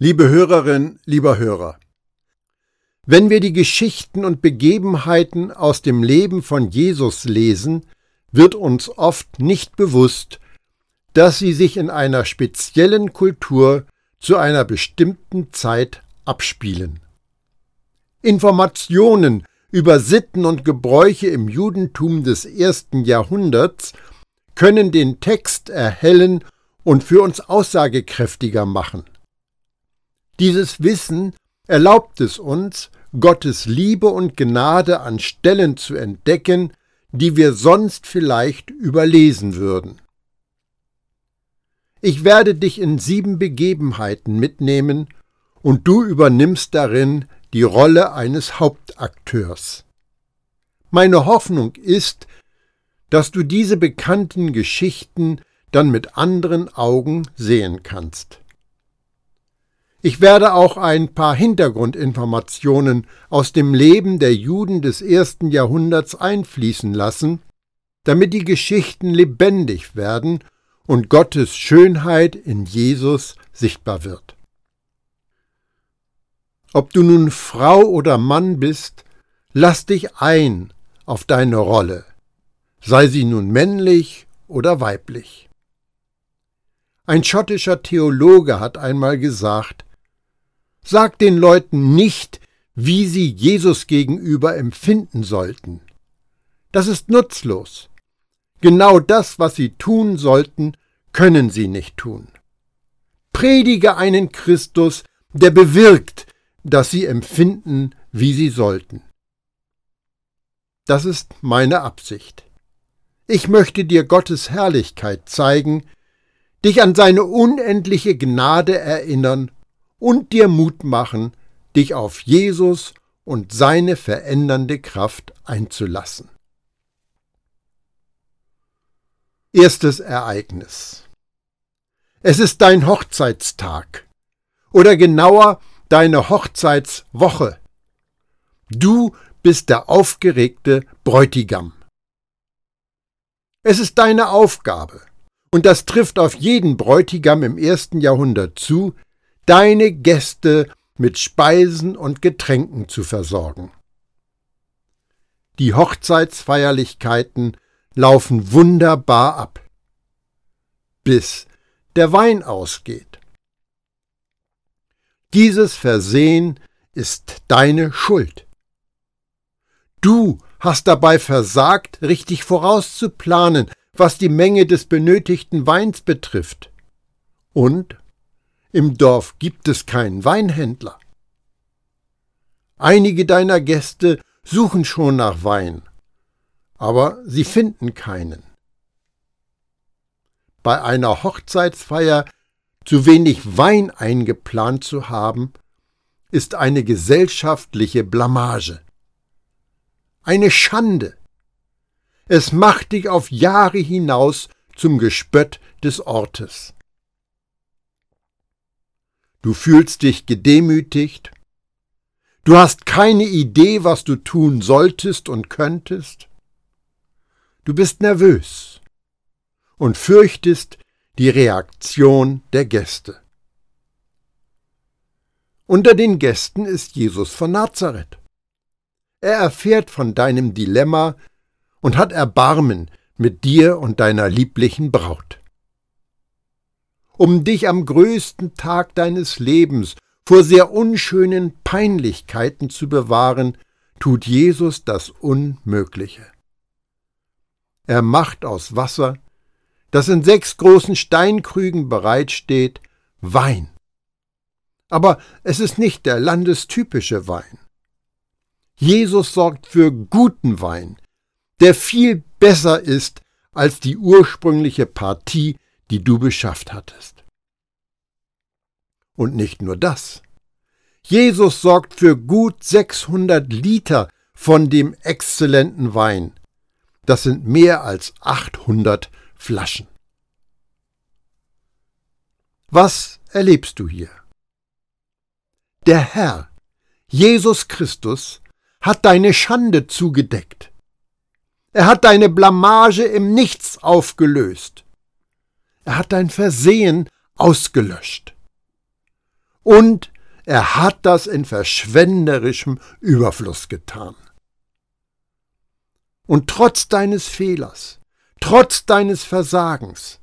Liebe Hörerin, lieber Hörer, wenn wir die Geschichten und Begebenheiten aus dem Leben von Jesus lesen, wird uns oft nicht bewusst, dass sie sich in einer speziellen Kultur zu einer bestimmten Zeit abspielen. Informationen über Sitten und Gebräuche im Judentum des ersten Jahrhunderts können den Text erhellen und für uns aussagekräftiger machen. Dieses Wissen erlaubt es uns, Gottes Liebe und Gnade an Stellen zu entdecken, die wir sonst vielleicht überlesen würden. Ich werde dich in sieben Begebenheiten mitnehmen, und du übernimmst darin die Rolle eines Hauptakteurs. Meine Hoffnung ist, dass du diese bekannten Geschichten dann mit anderen Augen sehen kannst. Ich werde auch ein paar Hintergrundinformationen aus dem Leben der Juden des ersten Jahrhunderts einfließen lassen, damit die Geschichten lebendig werden und Gottes Schönheit in Jesus sichtbar wird. Ob du nun Frau oder Mann bist, lass dich ein auf deine Rolle, sei sie nun männlich oder weiblich. Ein schottischer Theologe hat einmal gesagt, Sag den Leuten nicht, wie sie Jesus gegenüber empfinden sollten. Das ist nutzlos. Genau das, was sie tun sollten, können sie nicht tun. Predige einen Christus, der bewirkt, dass sie empfinden, wie sie sollten. Das ist meine Absicht. Ich möchte dir Gottes Herrlichkeit zeigen, dich an seine unendliche Gnade erinnern und dir Mut machen, dich auf Jesus und seine verändernde Kraft einzulassen. Erstes Ereignis. Es ist dein Hochzeitstag oder genauer deine Hochzeitswoche. Du bist der aufgeregte Bräutigam. Es ist deine Aufgabe, und das trifft auf jeden Bräutigam im ersten Jahrhundert zu, deine Gäste mit Speisen und Getränken zu versorgen. Die Hochzeitsfeierlichkeiten laufen wunderbar ab, bis der Wein ausgeht. Dieses Versehen ist deine Schuld. Du hast dabei versagt, richtig vorauszuplanen, was die Menge des benötigten Weins betrifft. Und im Dorf gibt es keinen Weinhändler. Einige deiner Gäste suchen schon nach Wein, aber sie finden keinen. Bei einer Hochzeitsfeier zu wenig Wein eingeplant zu haben, ist eine gesellschaftliche Blamage. Eine Schande. Es macht dich auf Jahre hinaus zum Gespött des Ortes. Du fühlst dich gedemütigt. Du hast keine Idee, was du tun solltest und könntest. Du bist nervös und fürchtest die Reaktion der Gäste. Unter den Gästen ist Jesus von Nazareth. Er erfährt von deinem Dilemma und hat Erbarmen mit dir und deiner lieblichen Braut um dich am größten Tag deines Lebens vor sehr unschönen Peinlichkeiten zu bewahren, tut Jesus das Unmögliche. Er macht aus Wasser, das in sechs großen Steinkrügen bereitsteht, Wein. Aber es ist nicht der landestypische Wein. Jesus sorgt für guten Wein, der viel besser ist als die ursprüngliche Partie, die du beschafft hattest. Und nicht nur das. Jesus sorgt für gut 600 Liter von dem exzellenten Wein. Das sind mehr als 800 Flaschen. Was erlebst du hier? Der Herr, Jesus Christus, hat deine Schande zugedeckt. Er hat deine Blamage im Nichts aufgelöst. Er hat dein Versehen ausgelöscht. Und er hat das in verschwenderischem Überfluss getan. Und trotz deines Fehlers, trotz deines Versagens,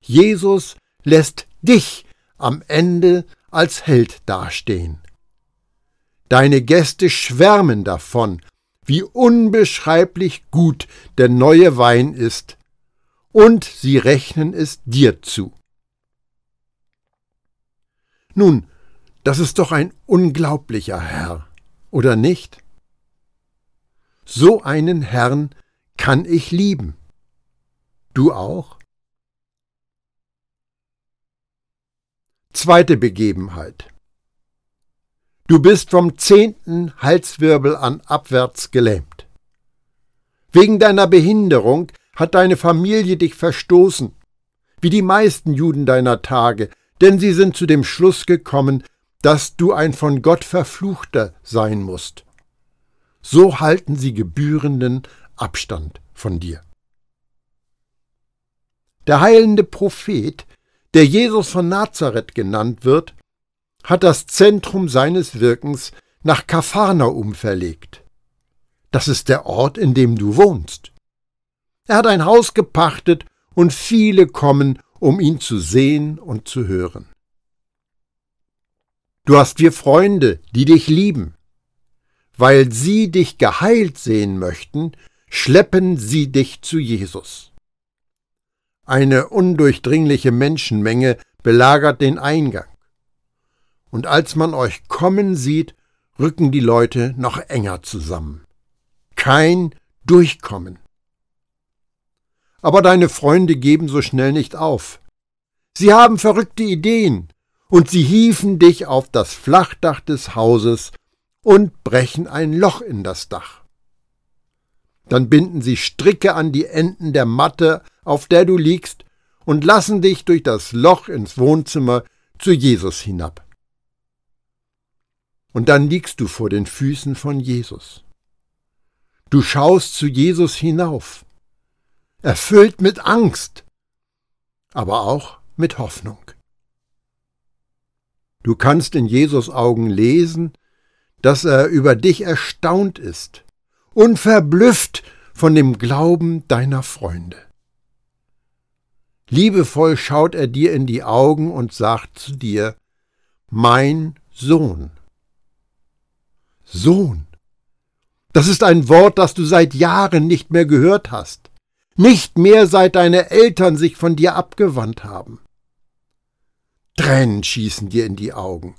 Jesus lässt dich am Ende als Held dastehen. Deine Gäste schwärmen davon, wie unbeschreiblich gut der neue Wein ist, und sie rechnen es dir zu. Nun, das ist doch ein unglaublicher Herr, oder nicht? So einen Herrn kann ich lieben. Du auch? Zweite Begebenheit. Du bist vom zehnten Halswirbel an abwärts gelähmt. Wegen deiner Behinderung hat deine Familie dich verstoßen, wie die meisten Juden deiner Tage, denn sie sind zu dem Schluss gekommen, dass du ein von Gott verfluchter sein musst. So halten sie gebührenden Abstand von dir. Der heilende Prophet, der Jesus von Nazareth genannt wird, hat das Zentrum seines Wirkens nach Kapharnaum verlegt. Das ist der Ort, in dem du wohnst. Er hat ein Haus gepachtet und viele kommen, um ihn zu sehen und zu hören. Du hast wir Freunde, die dich lieben. Weil sie dich geheilt sehen möchten, schleppen sie dich zu Jesus. Eine undurchdringliche Menschenmenge belagert den Eingang und als man euch kommen sieht, rücken die Leute noch enger zusammen. Kein Durchkommen. Aber deine Freunde geben so schnell nicht auf. Sie haben verrückte Ideen, und sie hieven dich auf das Flachdach des Hauses und brechen ein Loch in das Dach. Dann binden sie Stricke an die Enden der Matte, auf der du liegst, und lassen dich durch das Loch ins Wohnzimmer zu Jesus hinab. Und dann liegst du vor den Füßen von Jesus. Du schaust zu Jesus hinauf, erfüllt mit Angst, aber auch mit Hoffnung. Du kannst in Jesus Augen lesen, dass er über dich erstaunt ist und verblüfft von dem Glauben deiner Freunde. Liebevoll schaut er dir in die Augen und sagt zu dir, Mein Sohn. Sohn. Das ist ein Wort, das du seit Jahren nicht mehr gehört hast, nicht mehr seit deine Eltern sich von dir abgewandt haben. Tränen schießen dir in die Augen.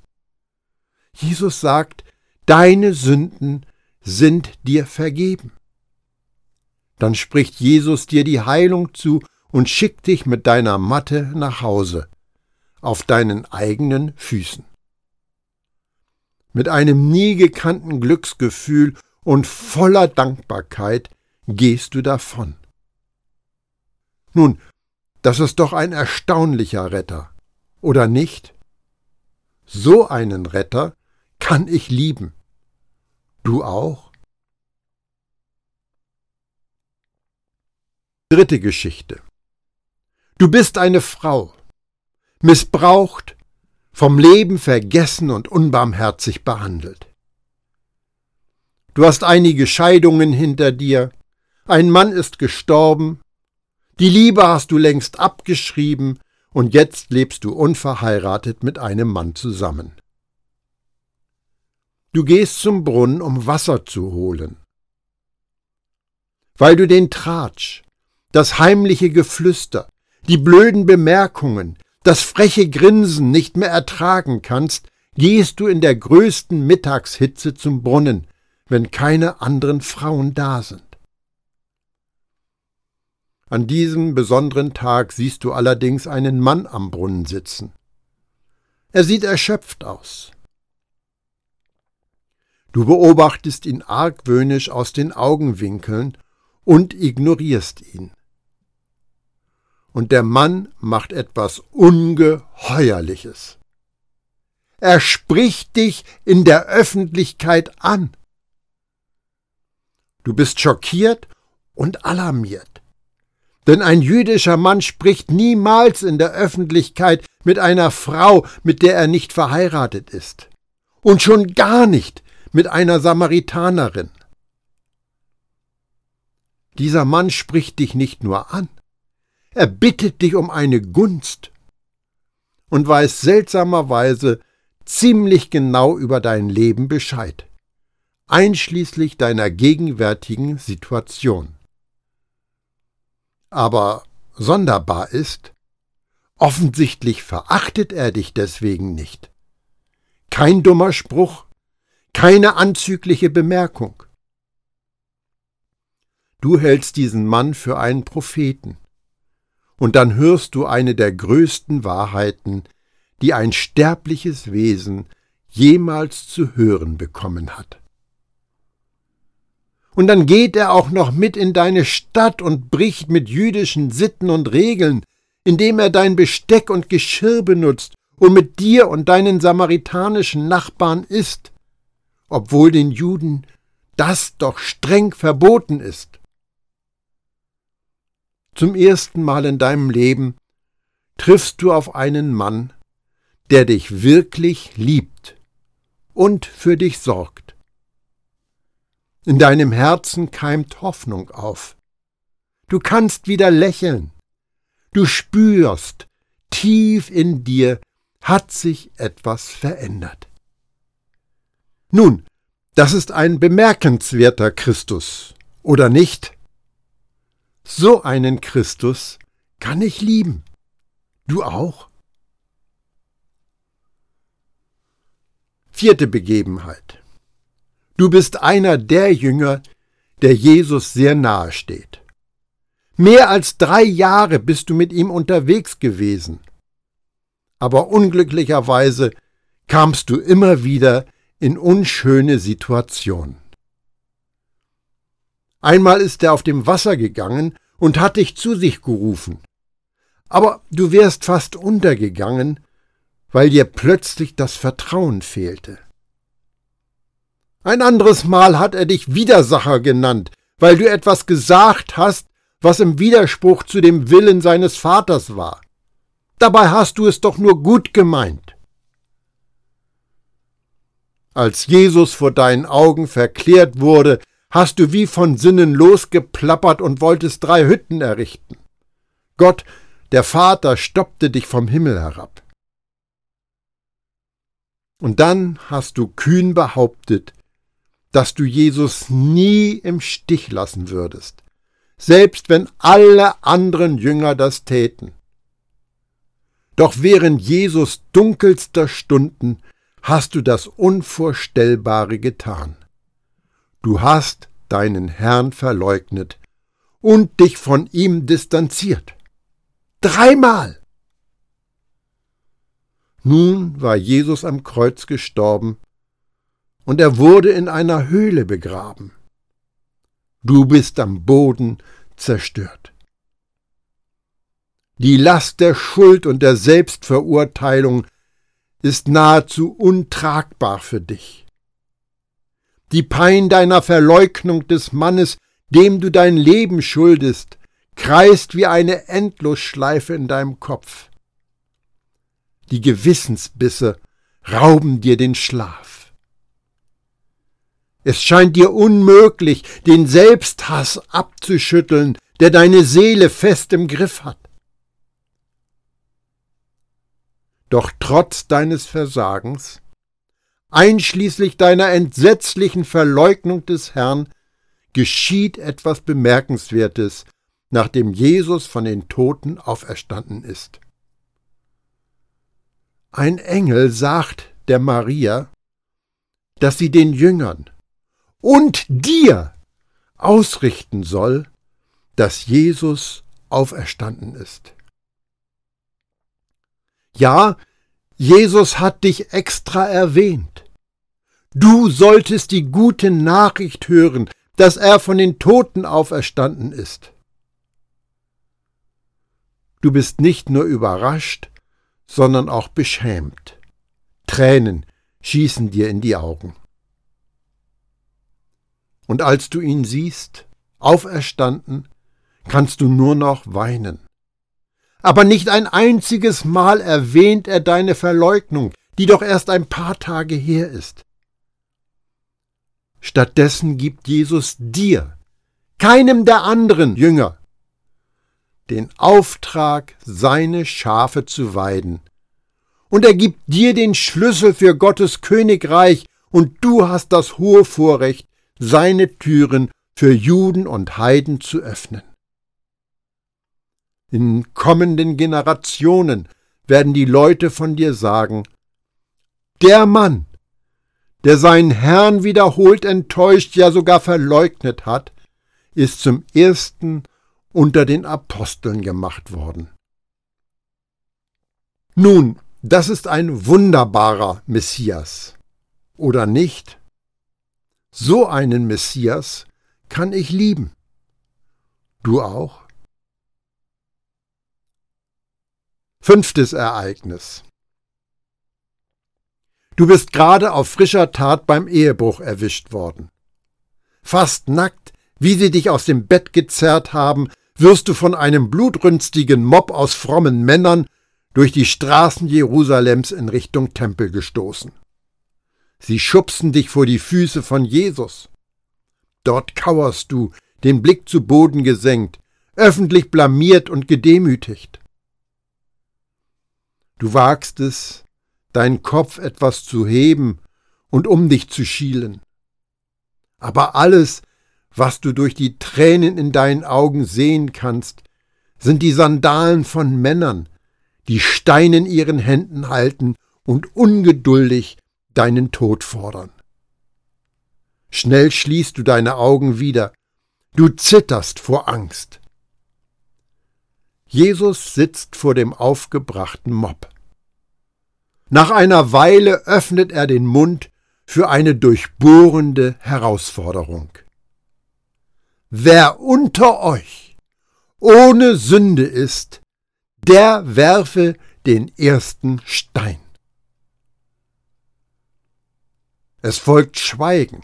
Jesus sagt, deine Sünden sind dir vergeben. Dann spricht Jesus dir die Heilung zu und schickt dich mit deiner Matte nach Hause, auf deinen eigenen Füßen mit einem nie gekannten Glücksgefühl und voller Dankbarkeit gehst du davon. Nun, das ist doch ein erstaunlicher Retter, oder nicht? So einen Retter kann ich lieben. Du auch? Dritte Geschichte. Du bist eine Frau, missbraucht, vom Leben vergessen und unbarmherzig behandelt. Du hast einige Scheidungen hinter dir, ein Mann ist gestorben, die Liebe hast du längst abgeschrieben und jetzt lebst du unverheiratet mit einem Mann zusammen. Du gehst zum Brunnen, um Wasser zu holen. Weil du den Tratsch, das heimliche Geflüster, die blöden Bemerkungen, das freche Grinsen nicht mehr ertragen kannst, gehst du in der größten Mittagshitze zum Brunnen, wenn keine anderen Frauen da sind. An diesem besonderen Tag siehst du allerdings einen Mann am Brunnen sitzen. Er sieht erschöpft aus. Du beobachtest ihn argwöhnisch aus den Augenwinkeln und ignorierst ihn und der Mann macht etwas Ungeheuerliches. Er spricht dich in der Öffentlichkeit an. Du bist schockiert und alarmiert. Denn ein jüdischer Mann spricht niemals in der Öffentlichkeit mit einer Frau, mit der er nicht verheiratet ist. Und schon gar nicht mit einer Samaritanerin. Dieser Mann spricht dich nicht nur an, er bittet dich um eine Gunst und weiß seltsamerweise ziemlich genau über dein Leben Bescheid, einschließlich deiner gegenwärtigen Situation. Aber sonderbar ist, offensichtlich verachtet er dich deswegen nicht. Kein dummer Spruch, keine anzügliche Bemerkung. Du hältst diesen Mann für einen Propheten, und dann hörst du eine der größten Wahrheiten, die ein sterbliches Wesen jemals zu hören bekommen hat. Und dann geht er auch noch mit in deine Stadt und bricht mit jüdischen Sitten und Regeln, indem er dein Besteck und Geschirr benutzt und mit dir und deinen samaritanischen Nachbarn isst, obwohl den Juden das doch streng verboten ist. Zum ersten Mal in deinem Leben triffst du auf einen Mann, der dich wirklich liebt und für dich sorgt. In deinem Herzen keimt Hoffnung auf. Du kannst wieder lächeln. Du spürst, tief in dir hat sich etwas verändert. Nun, das ist ein bemerkenswerter Christus, oder nicht? So einen Christus kann ich lieben. Du auch? Vierte Begebenheit. Du bist einer der Jünger, der Jesus sehr nahe steht. Mehr als drei Jahre bist du mit ihm unterwegs gewesen. Aber unglücklicherweise kamst du immer wieder in unschöne Situationen. Einmal ist er auf dem Wasser gegangen und hat dich zu sich gerufen. Aber du wärst fast untergegangen, weil dir plötzlich das Vertrauen fehlte. Ein anderes Mal hat er dich Widersacher genannt, weil du etwas gesagt hast, was im Widerspruch zu dem Willen seines Vaters war. Dabei hast du es doch nur gut gemeint. Als Jesus vor deinen Augen verklärt wurde, hast du wie von Sinnen losgeplappert und wolltest drei Hütten errichten. Gott, der Vater, stoppte dich vom Himmel herab. Und dann hast du kühn behauptet, dass du Jesus nie im Stich lassen würdest, selbst wenn alle anderen Jünger das täten. Doch während Jesus dunkelster Stunden hast du das Unvorstellbare getan. Du hast deinen Herrn verleugnet und dich von ihm distanziert. Dreimal! Nun war Jesus am Kreuz gestorben, und er wurde in einer Höhle begraben. Du bist am Boden zerstört. Die Last der Schuld und der Selbstverurteilung ist nahezu untragbar für dich. Die Pein deiner Verleugnung des Mannes, dem du dein Leben schuldest, kreist wie eine Endlosschleife in deinem Kopf. Die Gewissensbisse rauben dir den Schlaf. Es scheint dir unmöglich, den Selbsthass abzuschütteln, der deine Seele fest im Griff hat. Doch trotz deines Versagens, einschließlich deiner entsetzlichen Verleugnung des Herrn, geschieht etwas Bemerkenswertes, nachdem Jesus von den Toten auferstanden ist. Ein Engel sagt der Maria, dass sie den Jüngern und dir ausrichten soll, dass Jesus auferstanden ist. Ja, Jesus hat dich extra erwähnt. Du solltest die gute Nachricht hören, dass er von den Toten auferstanden ist. Du bist nicht nur überrascht, sondern auch beschämt. Tränen schießen dir in die Augen. Und als du ihn siehst, auferstanden, kannst du nur noch weinen. Aber nicht ein einziges Mal erwähnt er deine Verleugnung, die doch erst ein paar Tage her ist. Stattdessen gibt Jesus dir, keinem der anderen Jünger, den Auftrag, seine Schafe zu weiden. Und er gibt dir den Schlüssel für Gottes Königreich, und du hast das hohe Vorrecht, seine Türen für Juden und Heiden zu öffnen. In kommenden Generationen werden die Leute von dir sagen, der Mann, der seinen Herrn wiederholt enttäuscht, ja sogar verleugnet hat, ist zum ersten unter den Aposteln gemacht worden. Nun, das ist ein wunderbarer Messias, oder nicht? So einen Messias kann ich lieben. Du auch? Fünftes Ereignis. Du bist gerade auf frischer Tat beim Ehebruch erwischt worden. Fast nackt, wie sie dich aus dem Bett gezerrt haben, wirst du von einem blutrünstigen Mob aus frommen Männern durch die Straßen Jerusalems in Richtung Tempel gestoßen. Sie schubsen dich vor die Füße von Jesus. Dort kauerst du, den Blick zu Boden gesenkt, öffentlich blamiert und gedemütigt. Du wagst es, deinen Kopf etwas zu heben und um dich zu schielen. Aber alles, was du durch die Tränen in deinen Augen sehen kannst, sind die Sandalen von Männern, die Steine in ihren Händen halten und ungeduldig deinen Tod fordern. Schnell schließt du deine Augen wieder, du zitterst vor Angst. Jesus sitzt vor dem aufgebrachten Mob. Nach einer Weile öffnet er den Mund für eine durchbohrende Herausforderung. Wer unter euch ohne Sünde ist, der werfe den ersten Stein. Es folgt Schweigen.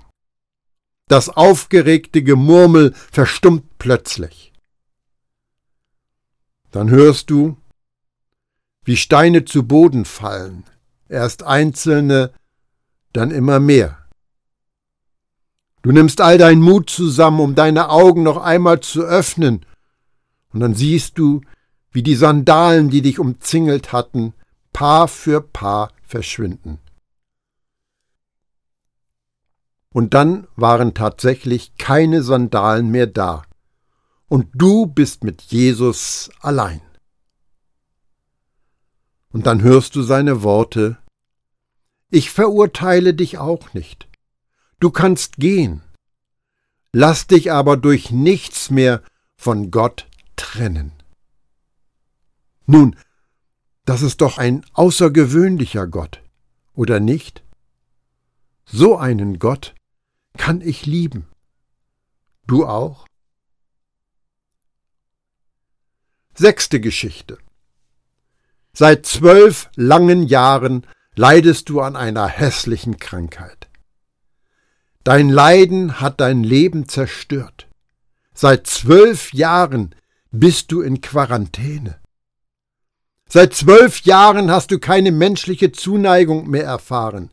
Das aufgeregte Gemurmel verstummt plötzlich. Dann hörst du, wie Steine zu Boden fallen, erst einzelne, dann immer mehr. Du nimmst all deinen Mut zusammen, um deine Augen noch einmal zu öffnen, und dann siehst du, wie die Sandalen, die dich umzingelt hatten, Paar für Paar verschwinden. Und dann waren tatsächlich keine Sandalen mehr da, und du bist mit Jesus allein. Und dann hörst du seine Worte Ich verurteile dich auch nicht. Du kannst gehen. Lass dich aber durch nichts mehr von Gott trennen. Nun, das ist doch ein außergewöhnlicher Gott, oder nicht? So einen Gott kann ich lieben. Du auch? Sechste Geschichte. Seit zwölf langen Jahren leidest du an einer hässlichen Krankheit. Dein Leiden hat dein Leben zerstört. Seit zwölf Jahren bist du in Quarantäne. Seit zwölf Jahren hast du keine menschliche Zuneigung mehr erfahren,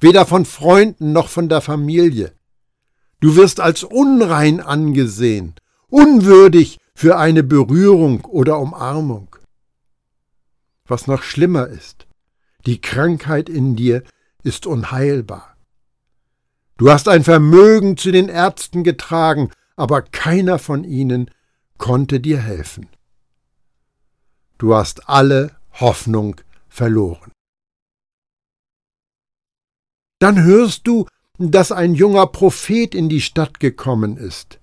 weder von Freunden noch von der Familie. Du wirst als unrein angesehen, unwürdig für eine Berührung oder Umarmung. Was noch schlimmer ist, die Krankheit in dir ist unheilbar. Du hast ein Vermögen zu den Ärzten getragen, aber keiner von ihnen konnte dir helfen. Du hast alle Hoffnung verloren. Dann hörst du, dass ein junger Prophet in die Stadt gekommen ist.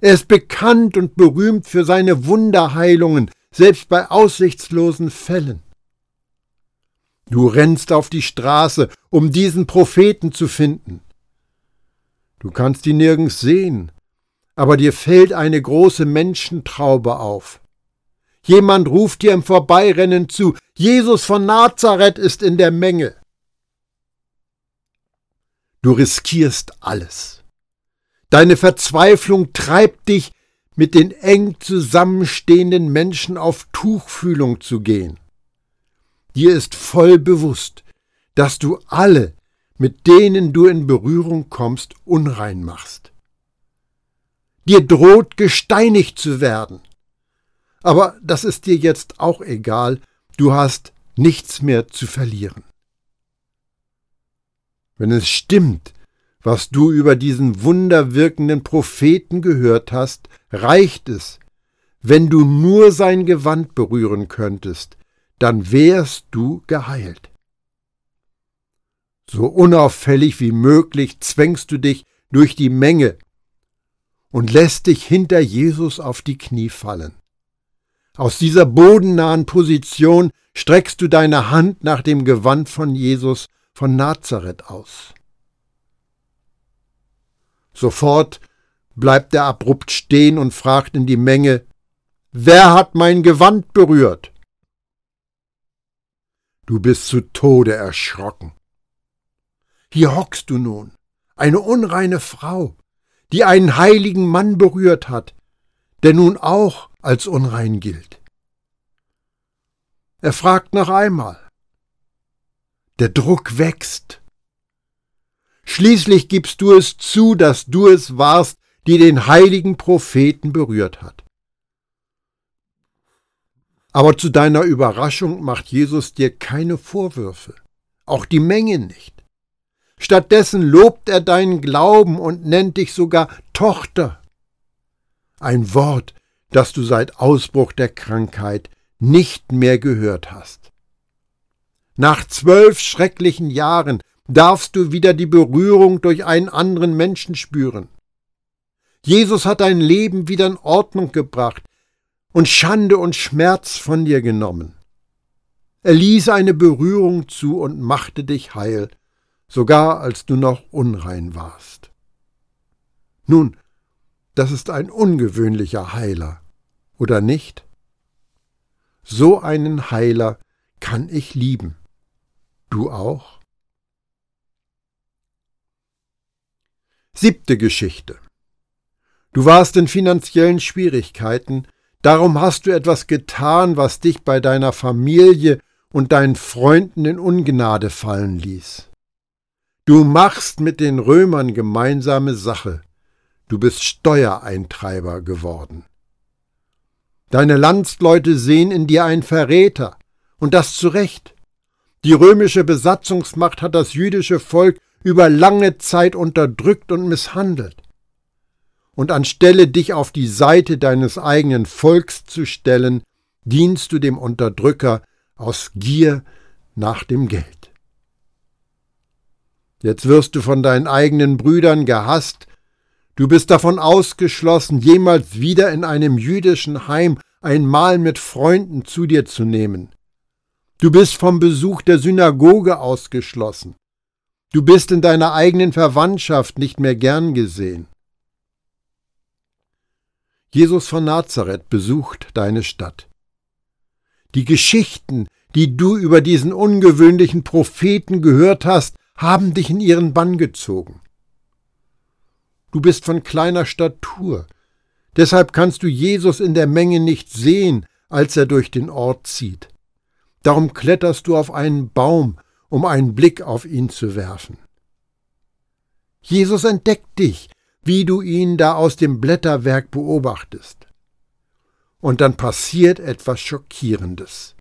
Er ist bekannt und berühmt für seine Wunderheilungen, selbst bei aussichtslosen Fällen. Du rennst auf die Straße, um diesen Propheten zu finden. Du kannst ihn nirgends sehen, aber dir fällt eine große Menschentraube auf. Jemand ruft dir im Vorbeirennen zu, Jesus von Nazareth ist in der Menge. Du riskierst alles. Deine Verzweiflung treibt dich, mit den eng zusammenstehenden Menschen auf Tuchfühlung zu gehen. Dir ist voll bewusst, dass du alle, mit denen du in Berührung kommst, unrein machst. Dir droht gesteinigt zu werden. Aber das ist dir jetzt auch egal, du hast nichts mehr zu verlieren. Wenn es stimmt, was du über diesen wunderwirkenden Propheten gehört hast, reicht es, wenn du nur sein Gewand berühren könntest, dann wärst du geheilt. So unauffällig wie möglich zwängst du dich durch die Menge und lässt dich hinter Jesus auf die Knie fallen. Aus dieser bodennahen Position streckst du deine Hand nach dem Gewand von Jesus von Nazareth aus. Sofort bleibt er abrupt stehen und fragt in die Menge, Wer hat mein Gewand berührt? Du bist zu Tode erschrocken. Hier hockst du nun, eine unreine Frau, die einen heiligen Mann berührt hat, der nun auch als unrein gilt. Er fragt noch einmal. Der Druck wächst. Schließlich gibst du es zu, dass du es warst, die den heiligen Propheten berührt hat. Aber zu deiner Überraschung macht Jesus dir keine Vorwürfe, auch die Menge nicht. Stattdessen lobt er deinen Glauben und nennt dich sogar Tochter. Ein Wort, das du seit Ausbruch der Krankheit nicht mehr gehört hast. Nach zwölf schrecklichen Jahren darfst du wieder die Berührung durch einen anderen Menschen spüren. Jesus hat dein Leben wieder in Ordnung gebracht und Schande und Schmerz von dir genommen. Er ließ eine Berührung zu und machte dich heil, sogar als du noch unrein warst. Nun, das ist ein ungewöhnlicher Heiler, oder nicht? So einen Heiler kann ich lieben. Du auch? Siebte Geschichte. Du warst in finanziellen Schwierigkeiten, darum hast du etwas getan, was dich bei deiner Familie und deinen Freunden in Ungnade fallen ließ. Du machst mit den Römern gemeinsame Sache, du bist Steuereintreiber geworden. Deine Landsleute sehen in dir einen Verräter, und das zu Recht. Die römische Besatzungsmacht hat das jüdische Volk über lange Zeit unterdrückt und misshandelt. Und anstelle dich auf die Seite deines eigenen Volks zu stellen, dienst du dem Unterdrücker aus Gier nach dem Geld. Jetzt wirst du von deinen eigenen Brüdern gehasst, du bist davon ausgeschlossen, jemals wieder in einem jüdischen Heim ein Mahl mit Freunden zu dir zu nehmen. Du bist vom Besuch der Synagoge ausgeschlossen. Du bist in deiner eigenen Verwandtschaft nicht mehr gern gesehen. Jesus von Nazareth besucht deine Stadt. Die Geschichten, die du über diesen ungewöhnlichen Propheten gehört hast, haben dich in ihren Bann gezogen. Du bist von kleiner Statur, deshalb kannst du Jesus in der Menge nicht sehen, als er durch den Ort zieht. Darum kletterst du auf einen Baum um einen Blick auf ihn zu werfen. Jesus entdeckt dich, wie du ihn da aus dem Blätterwerk beobachtest. Und dann passiert etwas Schockierendes.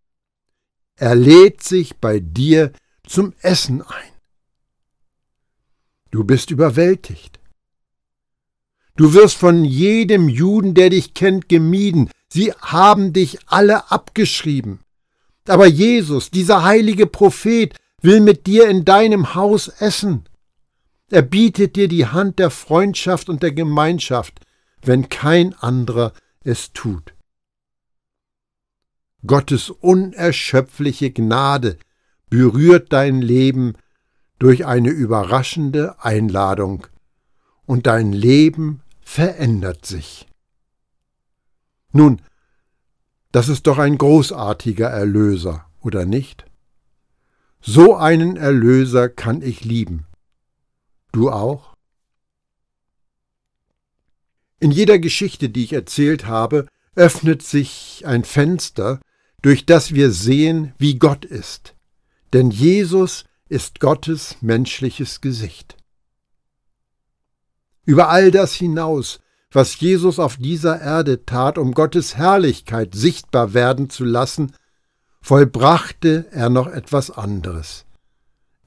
Er lädt sich bei dir zum Essen ein. Du bist überwältigt. Du wirst von jedem Juden, der dich kennt, gemieden. Sie haben dich alle abgeschrieben. Aber Jesus, dieser heilige Prophet, will mit dir in deinem Haus essen. Er bietet dir die Hand der Freundschaft und der Gemeinschaft, wenn kein anderer es tut. Gottes unerschöpfliche Gnade berührt dein Leben durch eine überraschende Einladung und dein Leben verändert sich. Nun, das ist doch ein großartiger Erlöser, oder nicht? So einen Erlöser kann ich lieben. Du auch? In jeder Geschichte, die ich erzählt habe, öffnet sich ein Fenster, durch das wir sehen, wie Gott ist. Denn Jesus ist Gottes menschliches Gesicht. Über all das hinaus, was Jesus auf dieser Erde tat, um Gottes Herrlichkeit sichtbar werden zu lassen, vollbrachte er noch etwas anderes,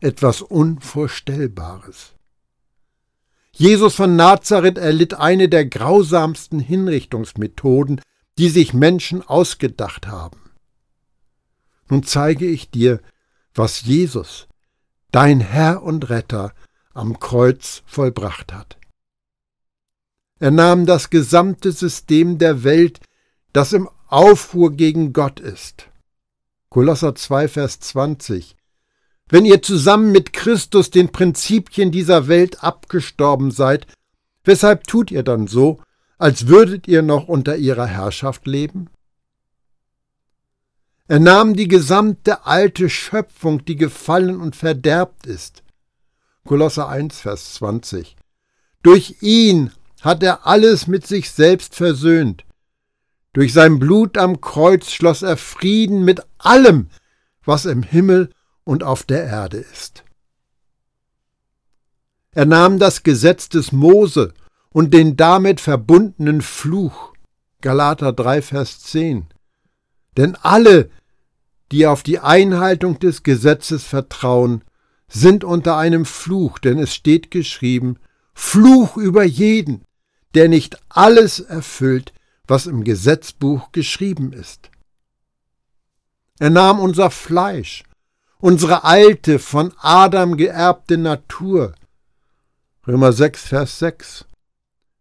etwas Unvorstellbares. Jesus von Nazareth erlitt eine der grausamsten Hinrichtungsmethoden, die sich Menschen ausgedacht haben. Nun zeige ich dir, was Jesus, dein Herr und Retter, am Kreuz vollbracht hat. Er nahm das gesamte System der Welt, das im Aufruhr gegen Gott ist. Kolosser 2, Vers 20. Wenn ihr zusammen mit Christus den Prinzipien dieser Welt abgestorben seid, weshalb tut ihr dann so, als würdet ihr noch unter ihrer Herrschaft leben? Er nahm die gesamte alte Schöpfung, die gefallen und verderbt ist. Kolosser 1, Vers 20. Durch ihn hat er alles mit sich selbst versöhnt. Durch sein Blut am Kreuz schloss er Frieden mit allem, was im Himmel und auf der Erde ist. Er nahm das Gesetz des Mose und den damit verbundenen Fluch. Galater 3, Vers 10. Denn alle, die auf die Einhaltung des Gesetzes vertrauen, sind unter einem Fluch, denn es steht geschrieben, Fluch über jeden, der nicht alles erfüllt, was im Gesetzbuch geschrieben ist. Er nahm unser Fleisch, unsere alte, von Adam geerbte Natur. Römer 6, Vers 6.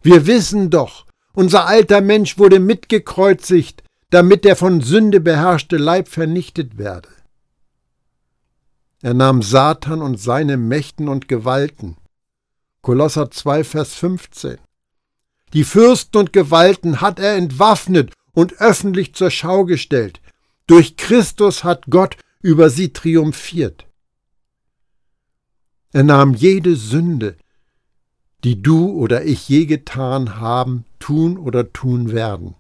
Wir wissen doch, unser alter Mensch wurde mitgekreuzigt, damit der von Sünde beherrschte Leib vernichtet werde. Er nahm Satan und seine Mächten und Gewalten. Kolosser 2, Vers 15. Die Fürsten und Gewalten hat er entwaffnet und öffentlich zur Schau gestellt. Durch Christus hat Gott über sie triumphiert. Er nahm jede Sünde, die du oder ich je getan haben, tun oder tun werden.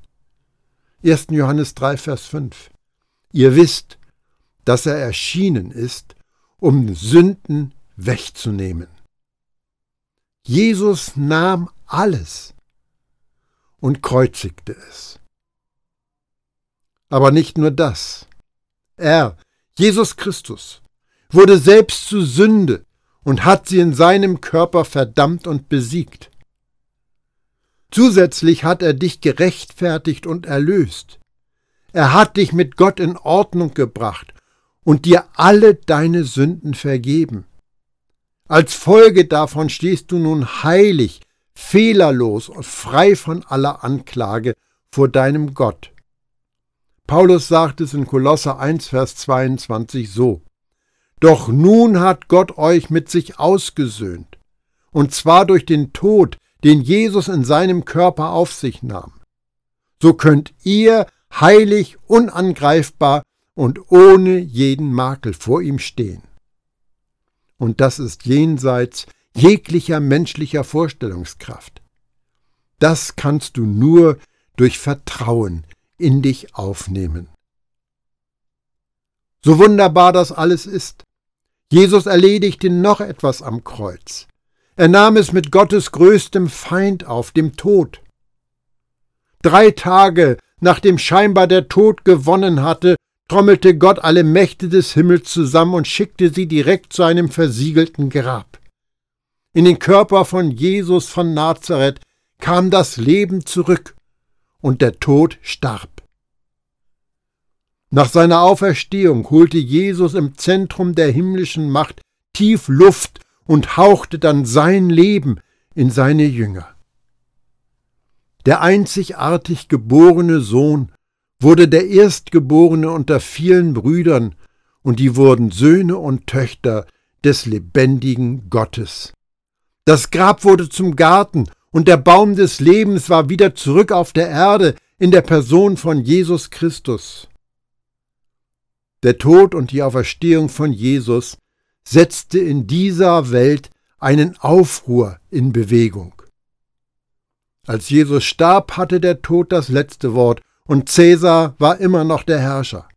1. Johannes 3, Vers 5. Ihr wisst, dass er erschienen ist, um Sünden wegzunehmen. Jesus nahm alles und kreuzigte es. Aber nicht nur das. Er, Jesus Christus, wurde selbst zu Sünde und hat sie in seinem Körper verdammt und besiegt. Zusätzlich hat er dich gerechtfertigt und erlöst. Er hat dich mit Gott in Ordnung gebracht und dir alle deine Sünden vergeben. Als Folge davon stehst du nun heilig, fehlerlos und frei von aller Anklage vor deinem Gott. Paulus sagt es in Kolosser 1, Vers 22 so. Doch nun hat Gott euch mit sich ausgesöhnt, und zwar durch den Tod, den Jesus in seinem Körper auf sich nahm. So könnt ihr heilig, unangreifbar und ohne jeden Makel vor ihm stehen. Und das ist jenseits jeglicher menschlicher Vorstellungskraft. Das kannst du nur durch Vertrauen in dich aufnehmen. So wunderbar das alles ist. Jesus erledigte noch etwas am Kreuz. Er nahm es mit Gottes größtem Feind auf, dem Tod. Drei Tage nachdem scheinbar der Tod gewonnen hatte, trommelte Gott alle Mächte des Himmels zusammen und schickte sie direkt zu einem versiegelten Grab. In den Körper von Jesus von Nazareth kam das Leben zurück und der Tod starb. Nach seiner Auferstehung holte Jesus im Zentrum der himmlischen Macht tief Luft und hauchte dann sein Leben in seine Jünger. Der einzigartig geborene Sohn wurde der Erstgeborene unter vielen Brüdern, und die wurden Söhne und Töchter des lebendigen Gottes. Das Grab wurde zum Garten und der Baum des Lebens war wieder zurück auf der Erde in der Person von Jesus Christus. Der Tod und die Auferstehung von Jesus setzte in dieser Welt einen Aufruhr in Bewegung. Als Jesus starb, hatte der Tod das letzte Wort, und Cäsar war immer noch der Herrscher.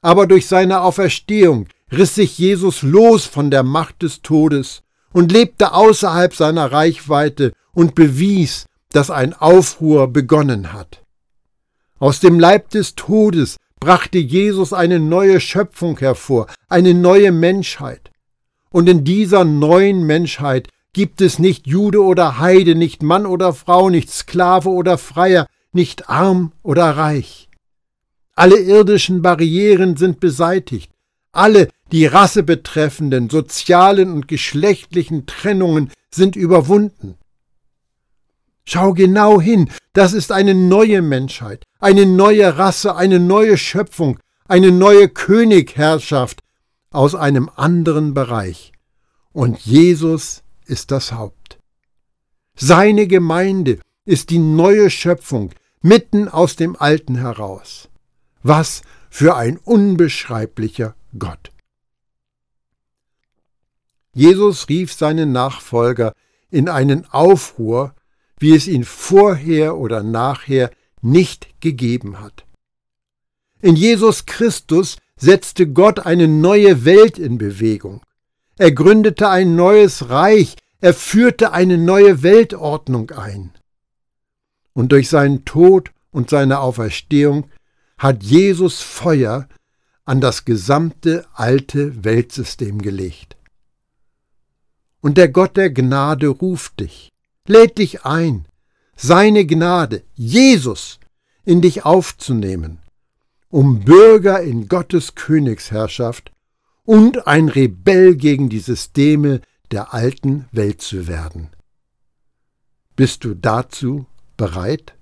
Aber durch seine Auferstehung riss sich Jesus los von der Macht des Todes und lebte außerhalb seiner Reichweite und bewies, dass ein Aufruhr begonnen hat. Aus dem Leib des Todes brachte Jesus eine neue Schöpfung hervor, eine neue Menschheit. Und in dieser neuen Menschheit gibt es nicht Jude oder Heide, nicht Mann oder Frau, nicht Sklave oder Freier, nicht arm oder reich. Alle irdischen Barrieren sind beseitigt, alle die Rasse betreffenden sozialen und geschlechtlichen Trennungen sind überwunden. Schau genau hin, das ist eine neue Menschheit, eine neue Rasse, eine neue Schöpfung, eine neue Königherrschaft aus einem anderen Bereich. Und Jesus ist das Haupt. Seine Gemeinde ist die neue Schöpfung mitten aus dem Alten heraus. Was für ein unbeschreiblicher Gott. Jesus rief seine Nachfolger in einen Aufruhr, wie es ihn vorher oder nachher nicht gegeben hat. In Jesus Christus setzte Gott eine neue Welt in Bewegung. Er gründete ein neues Reich, er führte eine neue Weltordnung ein. Und durch seinen Tod und seine Auferstehung hat Jesus Feuer an das gesamte alte Weltsystem gelegt. Und der Gott der Gnade ruft dich, lädt dich ein, seine Gnade, Jesus, in dich aufzunehmen, um Bürger in Gottes Königsherrschaft und ein Rebell gegen die Systeme der alten Welt zu werden. Bist du dazu bereit?